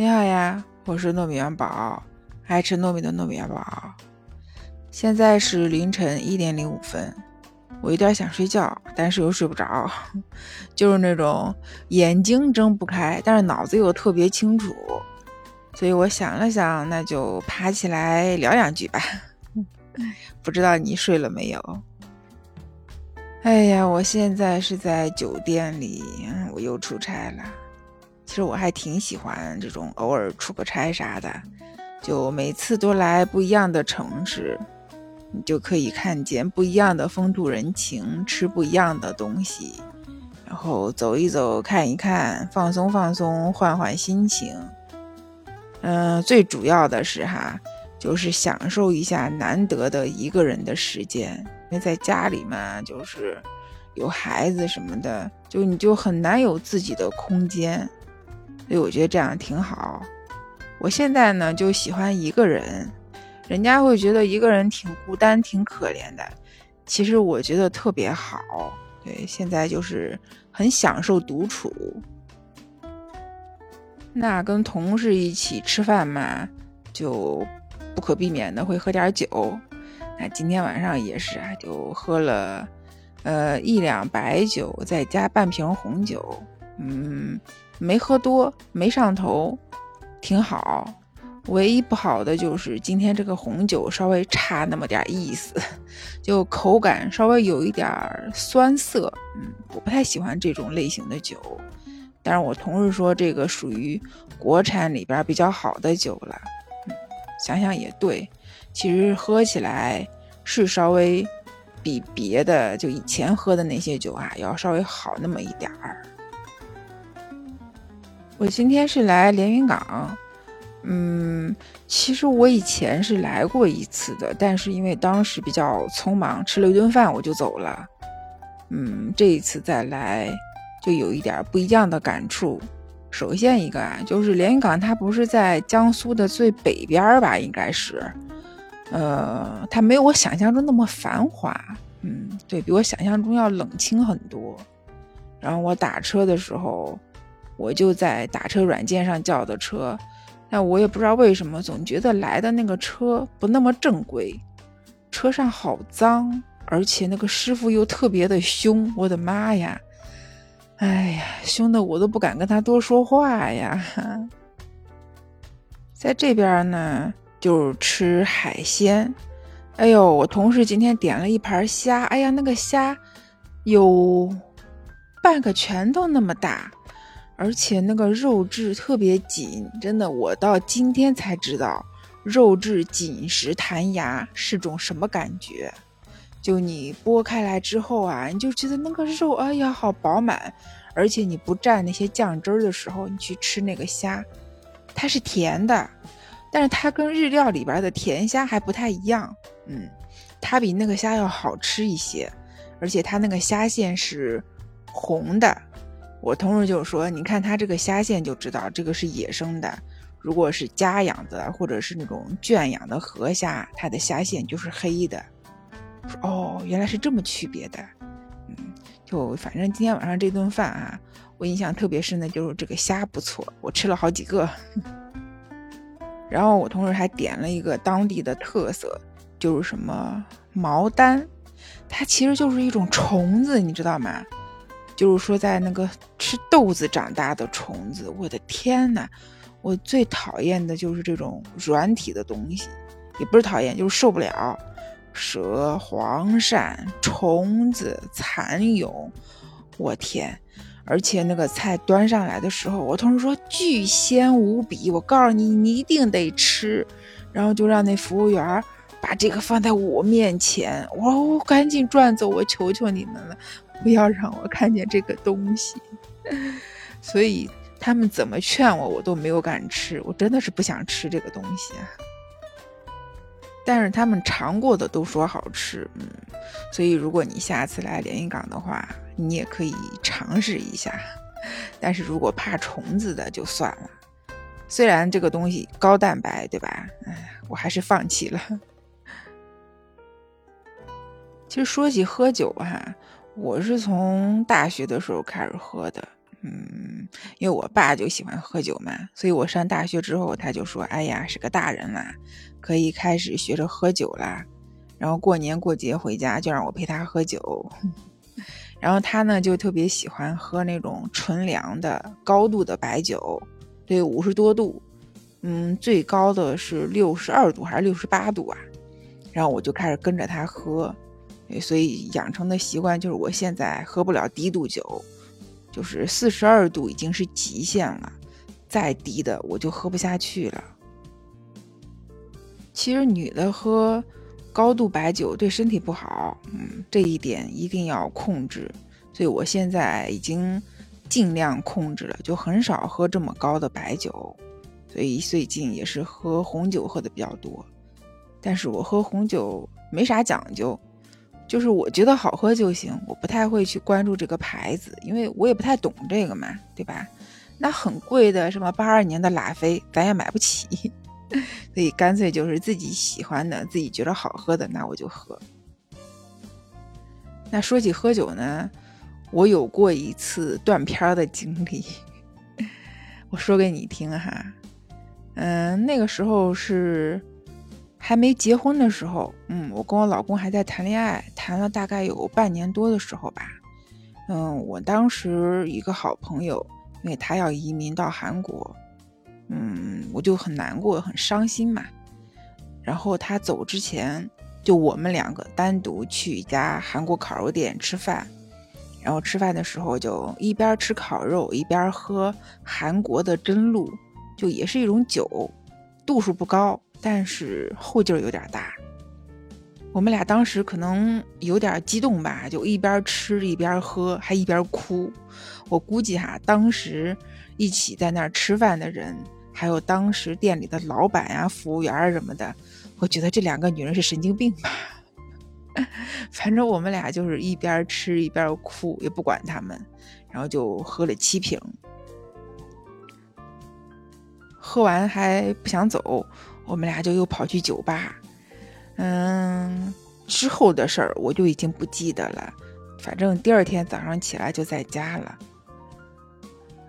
你好呀，我是糯米元宝，爱吃糯米的糯米元宝。现在是凌晨一点零五分，我有点想睡觉，但是又睡不着，就是那种眼睛睁不开，但是脑子又特别清楚。所以我想了想，那就爬起来聊两句吧。不知道你睡了没有？哎呀，我现在是在酒店里，我又出差了。其实我还挺喜欢这种偶尔出个差啥的，就每次都来不一样的城市，你就可以看见不一样的风土人情，吃不一样的东西，然后走一走，看一看，放松放松，换换心情。嗯，最主要的是哈，就是享受一下难得的一个人的时间。因为在家里嘛，就是有孩子什么的，就你就很难有自己的空间，所以我觉得这样挺好。我现在呢就喜欢一个人，人家会觉得一个人挺孤单、挺可怜的，其实我觉得特别好。对，现在就是很享受独处。那跟同事一起吃饭嘛，就不可避免的会喝点酒。那今天晚上也是啊，就喝了，呃，一两白酒，再加半瓶红酒，嗯，没喝多，没上头，挺好。唯一不好的就是今天这个红酒稍微差那么点意思，就口感稍微有一点酸涩，嗯，我不太喜欢这种类型的酒。但是我同事说这个属于国产里边比较好的酒了，嗯，想想也对。其实喝起来是稍微比别的就以前喝的那些酒啊要稍微好那么一点儿。我今天是来连云港，嗯，其实我以前是来过一次的，但是因为当时比较匆忙，吃了一顿饭我就走了。嗯，这一次再来就有一点不一样的感触。首先一个啊，就是连云港它不是在江苏的最北边吧？应该是。呃，它没有我想象中那么繁华，嗯，对比我想象中要冷清很多。然后我打车的时候，我就在打车软件上叫的车，但我也不知道为什么，总觉得来的那个车不那么正规，车上好脏，而且那个师傅又特别的凶，我的妈呀！哎呀，凶的我都不敢跟他多说话呀。在这边呢。就是吃海鲜，哎呦，我同事今天点了一盘虾，哎呀，那个虾有半个拳头那么大，而且那个肉质特别紧，真的，我到今天才知道肉质紧实弹牙是种什么感觉。就你剥开来之后啊，你就觉得那个肉，哎呀，好饱满，而且你不蘸那些酱汁儿的时候，你去吃那个虾，它是甜的。但是它跟日料里边的甜虾还不太一样，嗯，它比那个虾要好吃一些，而且它那个虾线是红的。我同事就说：“你看它这个虾线就知道这个是野生的，如果是家养的或者是那种圈养的河虾，它的虾线就是黑的。”：“哦，原来是这么区别的。”嗯，就反正今天晚上这顿饭啊，我印象特别深的就是这个虾不错，我吃了好几个。然后我同事还点了一个当地的特色，就是什么毛丹，它其实就是一种虫子，你知道吗？就是说在那个吃豆子长大的虫子。我的天呐，我最讨厌的就是这种软体的东西，也不是讨厌，就是受不了。蛇、黄鳝、虫子、蚕蛹，我天！而且那个菜端上来的时候，我同事说巨鲜无比，我告诉你，你一定得吃。然后就让那服务员把这个放在我面前，我赶紧转走，我求求你们了，不要让我看见这个东西。所以他们怎么劝我，我都没有敢吃，我真的是不想吃这个东西啊。但是他们尝过的都说好吃，嗯，所以如果你下次来连云港的话，你也可以尝试一下。但是如果怕虫子的就算了，虽然这个东西高蛋白，对吧？哎，我还是放弃了。其实说起喝酒哈，我是从大学的时候开始喝的，嗯，因为我爸就喜欢喝酒嘛，所以我上大学之后，他就说：“哎呀，是个大人啦，可以开始学着喝酒啦。”然后过年过节回家就让我陪他喝酒。然后他呢就特别喜欢喝那种纯粮的高度的白酒，对，五十多度，嗯，最高的是六十二度还是六十八度啊？然后我就开始跟着他喝，所以养成的习惯就是我现在喝不了低度酒。就是四十二度已经是极限了，再低的我就喝不下去了。其实女的喝高度白酒对身体不好，嗯，这一点一定要控制。所以我现在已经尽量控制了，就很少喝这么高的白酒。所以最近也是喝红酒喝的比较多，但是我喝红酒没啥讲究。就是我觉得好喝就行，我不太会去关注这个牌子，因为我也不太懂这个嘛，对吧？那很贵的什么八二年的拉菲，咱也买不起，所以干脆就是自己喜欢的、自己觉得好喝的，那我就喝。那说起喝酒呢，我有过一次断片的经历，我说给你听哈。嗯，那个时候是。还没结婚的时候，嗯，我跟我老公还在谈恋爱，谈了大概有半年多的时候吧。嗯，我当时一个好朋友，因为他要移民到韩国，嗯，我就很难过，很伤心嘛。然后他走之前，就我们两个单独去一家韩国烤肉店吃饭，然后吃饭的时候就一边吃烤肉一边喝韩国的真露，就也是一种酒，度数不高。但是后劲儿有点大，我们俩当时可能有点激动吧，就一边吃一边喝，还一边哭。我估计哈，当时一起在那儿吃饭的人，还有当时店里的老板呀、服务员什么的，我觉得这两个女人是神经病吧。反正我们俩就是一边吃一边哭，也不管他们，然后就喝了七瓶，喝完还不想走。我们俩就又跑去酒吧，嗯，之后的事儿我就已经不记得了。反正第二天早上起来就在家了，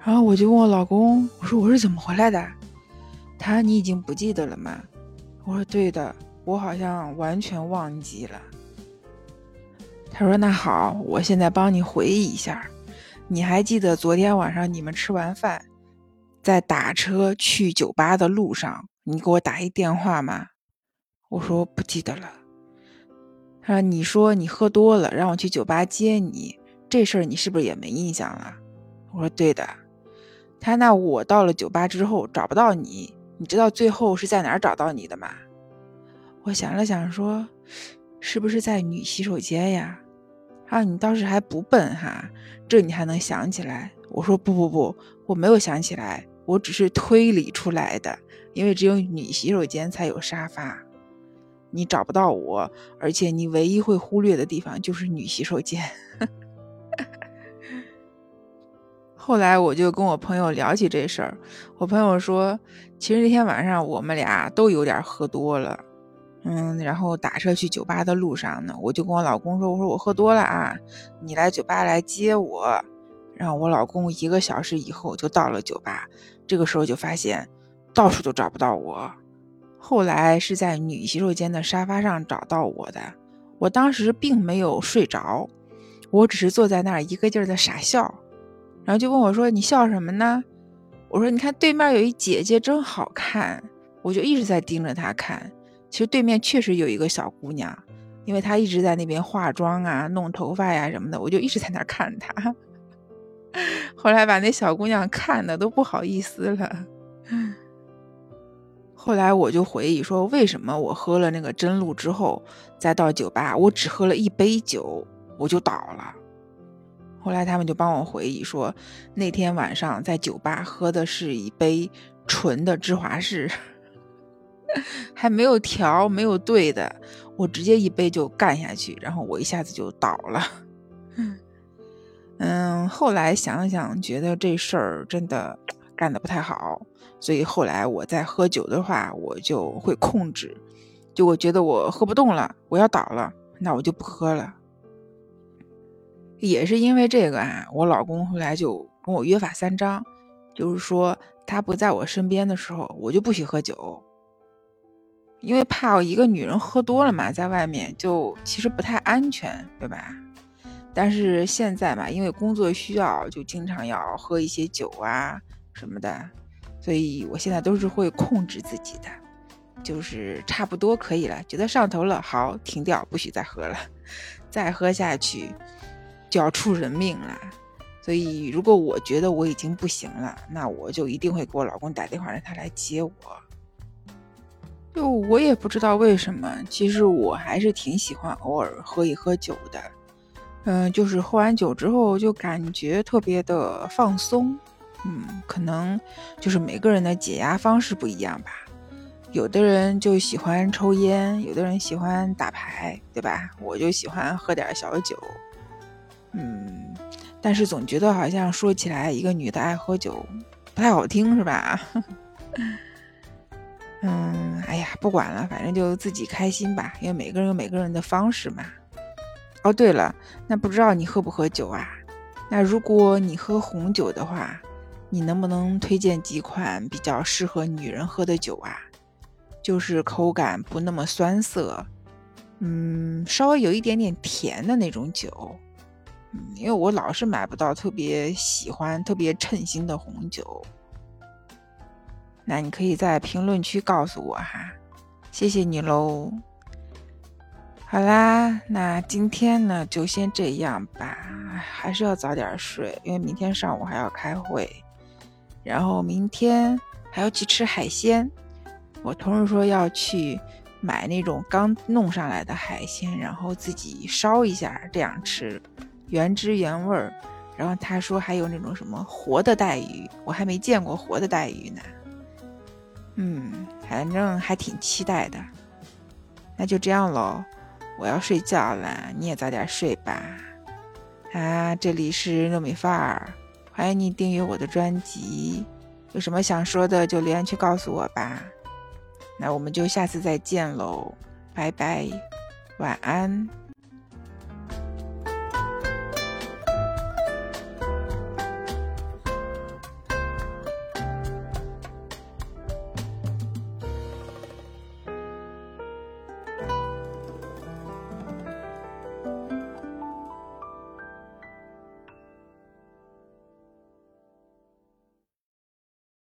然后我就问我老公，我说我是怎么回来的？他你已经不记得了吗？我说对的，我好像完全忘记了。他说那好，我现在帮你回忆一下，你还记得昨天晚上你们吃完饭，在打车去酒吧的路上？你给我打一电话吗？我说不记得了。他说：“你说你喝多了，让我去酒吧接你，这事儿你是不是也没印象了？”我说：“对的。”他那我到了酒吧之后找不到你，你知道最后是在哪儿找到你的吗？我想了想说：“是不是在女洗手间呀？”啊，你倒是还不笨哈，这你还能想起来？我说：“不不不，我没有想起来，我只是推理出来的。”因为只有女洗手间才有沙发，你找不到我，而且你唯一会忽略的地方就是女洗手间。后来我就跟我朋友聊起这事儿，我朋友说，其实那天晚上我们俩都有点喝多了，嗯，然后打车去酒吧的路上呢，我就跟我老公说，我说我喝多了啊，你来酒吧来接我。然后我老公一个小时以后就到了酒吧，这个时候就发现。到处都找不到我，后来是在女洗手间的沙发上找到我的。我当时并没有睡着，我只是坐在那儿一个劲儿的傻笑，然后就问我说：“你笑什么呢？”我说：“你看对面有一姐姐真好看。”我就一直在盯着她看。其实对面确实有一个小姑娘，因为她一直在那边化妆啊、弄头发呀什么的，我就一直在那儿看她。后来把那小姑娘看的都不好意思了。后来我就回忆说，为什么我喝了那个真露之后，再到酒吧，我只喝了一杯酒，我就倒了。后来他们就帮我回忆说，那天晚上在酒吧喝的是一杯纯的芝华士，还没有调，没有兑的，我直接一杯就干下去，然后我一下子就倒了。嗯，后来想想，觉得这事儿真的干的不太好。所以后来我在喝酒的话，我就会控制。就我觉得我喝不动了，我要倒了，那我就不喝了。也是因为这个啊，我老公后来就跟我约法三章，就是说他不在我身边的时候，我就不许喝酒，因为怕我一个女人喝多了嘛，在外面就其实不太安全，对吧？但是现在嘛，因为工作需要，就经常要喝一些酒啊什么的，所以我现在都是会控制自己的，就是差不多可以了，觉得上头了，好停掉，不许再喝了，再喝下去就要出人命了。所以如果我觉得我已经不行了，那我就一定会给我老公打电话让他来接我。就我也不知道为什么，其实我还是挺喜欢偶尔喝一喝酒的。嗯，就是喝完酒之后就感觉特别的放松，嗯，可能就是每个人的解压方式不一样吧。有的人就喜欢抽烟，有的人喜欢打牌，对吧？我就喜欢喝点小酒，嗯，但是总觉得好像说起来一个女的爱喝酒不太好听，是吧？嗯，哎呀，不管了，反正就自己开心吧，因为每个人有每个人的方式嘛。哦，对了，那不知道你喝不喝酒啊？那如果你喝红酒的话，你能不能推荐几款比较适合女人喝的酒啊？就是口感不那么酸涩，嗯，稍微有一点点甜的那种酒。嗯，因为我老是买不到特别喜欢、特别称心的红酒。那你可以在评论区告诉我哈，谢谢你喽。好啦，那今天呢就先这样吧，还是要早点睡，因为明天上午还要开会，然后明天还要去吃海鲜。我同事说要去买那种刚弄上来的海鲜，然后自己烧一下，这样吃，原汁原味儿。然后他说还有那种什么活的带鱼，我还没见过活的带鱼呢。嗯，反正还挺期待的。那就这样喽。我要睡觉了，你也早点睡吧。啊，这里是糯米饭儿，欢迎你订阅我的专辑。有什么想说的就留言区告诉我吧。那我们就下次再见喽，拜拜，晚安。